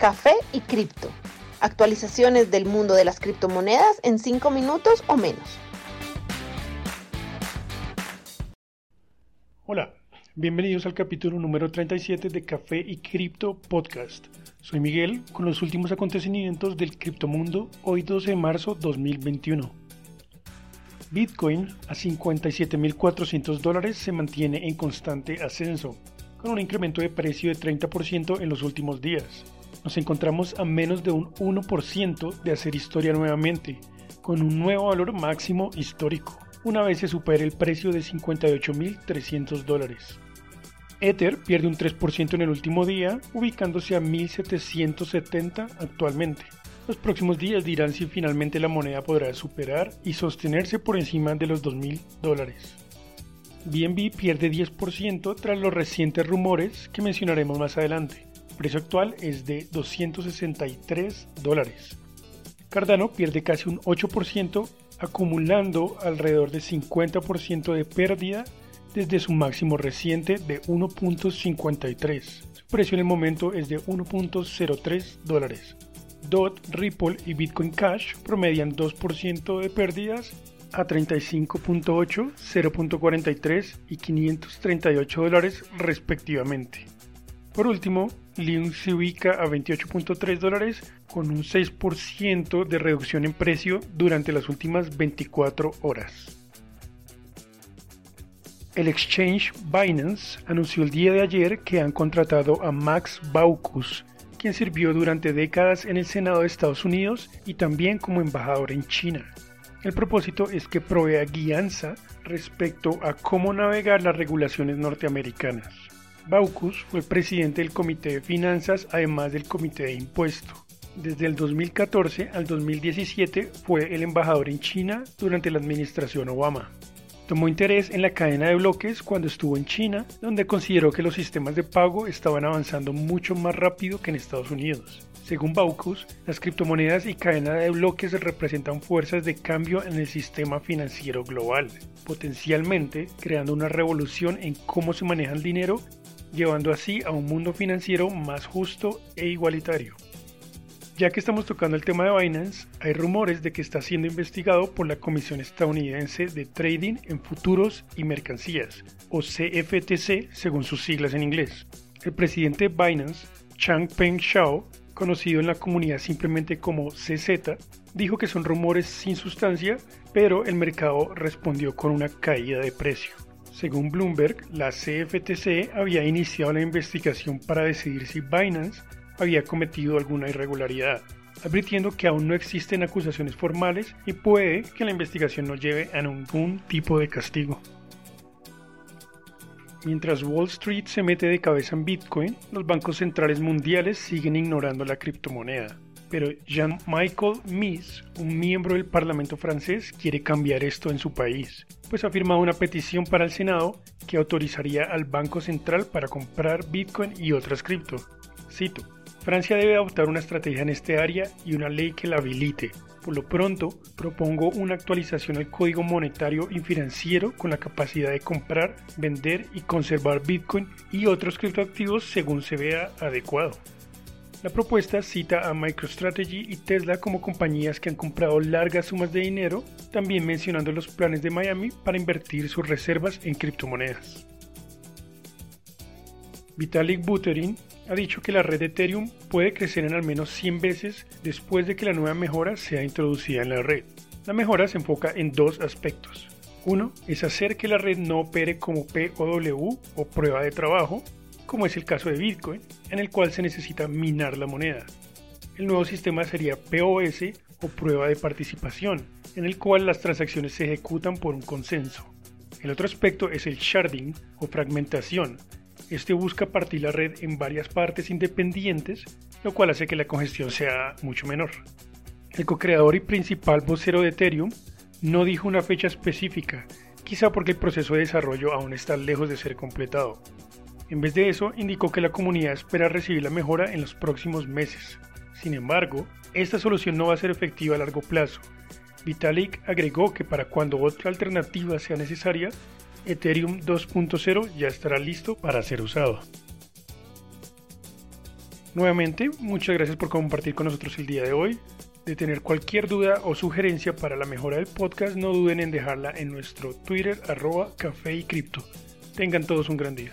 Café y Cripto. Actualizaciones del mundo de las criptomonedas en 5 minutos o menos. Hola, bienvenidos al capítulo número 37 de Café y Cripto Podcast. Soy Miguel con los últimos acontecimientos del criptomundo hoy 12 de marzo 2021. Bitcoin a 57.400 dólares se mantiene en constante ascenso, con un incremento de precio de 30% en los últimos días nos encontramos a menos de un 1% de hacer historia nuevamente, con un nuevo valor máximo histórico, una vez se supere el precio de 58.300 dólares. Ether pierde un 3% en el último día, ubicándose a 1.770 actualmente. Los próximos días dirán si finalmente la moneda podrá superar y sostenerse por encima de los 2.000 dólares. BNB pierde 10% tras los recientes rumores que mencionaremos más adelante precio actual es de 263 dólares. Cardano pierde casi un 8%, acumulando alrededor de 50% de pérdida desde su máximo reciente de 1.53. Su precio en el momento es de 1.03 dólares. DOT, Ripple y Bitcoin Cash promedian 2% de pérdidas a 35.8, 0.43 y 538 dólares respectivamente. Por último, Leon se ubica a 28.3 dólares con un 6% de reducción en precio durante las últimas 24 horas. El exchange Binance anunció el día de ayer que han contratado a Max Baucus, quien sirvió durante décadas en el Senado de Estados Unidos y también como embajador en China. El propósito es que provea guianza respecto a cómo navegar las regulaciones norteamericanas. Baucus fue presidente del Comité de Finanzas, además del Comité de Impuesto. Desde el 2014 al 2017 fue el embajador en China durante la administración Obama. Tomó interés en la cadena de bloques cuando estuvo en China, donde consideró que los sistemas de pago estaban avanzando mucho más rápido que en Estados Unidos. Según Baucus, las criptomonedas y cadena de bloques representan fuerzas de cambio en el sistema financiero global, potencialmente creando una revolución en cómo se maneja el dinero llevando así a un mundo financiero más justo e igualitario. Ya que estamos tocando el tema de Binance, hay rumores de que está siendo investigado por la Comisión Estadounidense de Trading en Futuros y Mercancías, o CFTC según sus siglas en inglés. El presidente de Binance, Changpeng Shao, conocido en la comunidad simplemente como CZ, dijo que son rumores sin sustancia, pero el mercado respondió con una caída de precio. Según Bloomberg, la CFTC había iniciado la investigación para decidir si Binance había cometido alguna irregularidad, advirtiendo que aún no existen acusaciones formales y puede que la investigación no lleve a ningún tipo de castigo. Mientras Wall Street se mete de cabeza en Bitcoin, los bancos centrales mundiales siguen ignorando la criptomoneda. Pero Jean-Michel Mies, un miembro del Parlamento francés, quiere cambiar esto en su país, pues ha firmado una petición para el Senado que autorizaría al Banco Central para comprar Bitcoin y otras cripto. Cito, Francia debe adoptar una estrategia en este área y una ley que la habilite. Por lo pronto, propongo una actualización al código monetario y financiero con la capacidad de comprar, vender y conservar Bitcoin y otros criptoactivos según se vea adecuado. La propuesta cita a MicroStrategy y Tesla como compañías que han comprado largas sumas de dinero, también mencionando los planes de Miami para invertir sus reservas en criptomonedas. Vitalik Buterin ha dicho que la red de Ethereum puede crecer en al menos 100 veces después de que la nueva mejora sea introducida en la red. La mejora se enfoca en dos aspectos. Uno es hacer que la red no opere como POW o prueba de trabajo, como es el caso de Bitcoin, en el cual se necesita minar la moneda. El nuevo sistema sería POS o prueba de participación, en el cual las transacciones se ejecutan por un consenso. El otro aspecto es el sharding o fragmentación. Este busca partir la red en varias partes independientes, lo cual hace que la congestión sea mucho menor. El co-creador y principal vocero de Ethereum no dijo una fecha específica, quizá porque el proceso de desarrollo aún está lejos de ser completado. En vez de eso, indicó que la comunidad espera recibir la mejora en los próximos meses. Sin embargo, esta solución no va a ser efectiva a largo plazo. Vitalik agregó que para cuando otra alternativa sea necesaria, Ethereum 2.0 ya estará listo para ser usado. Nuevamente, muchas gracias por compartir con nosotros el día de hoy. De tener cualquier duda o sugerencia para la mejora del podcast, no duden en dejarla en nuestro Twitter arroba café y cripto. Tengan todos un gran día.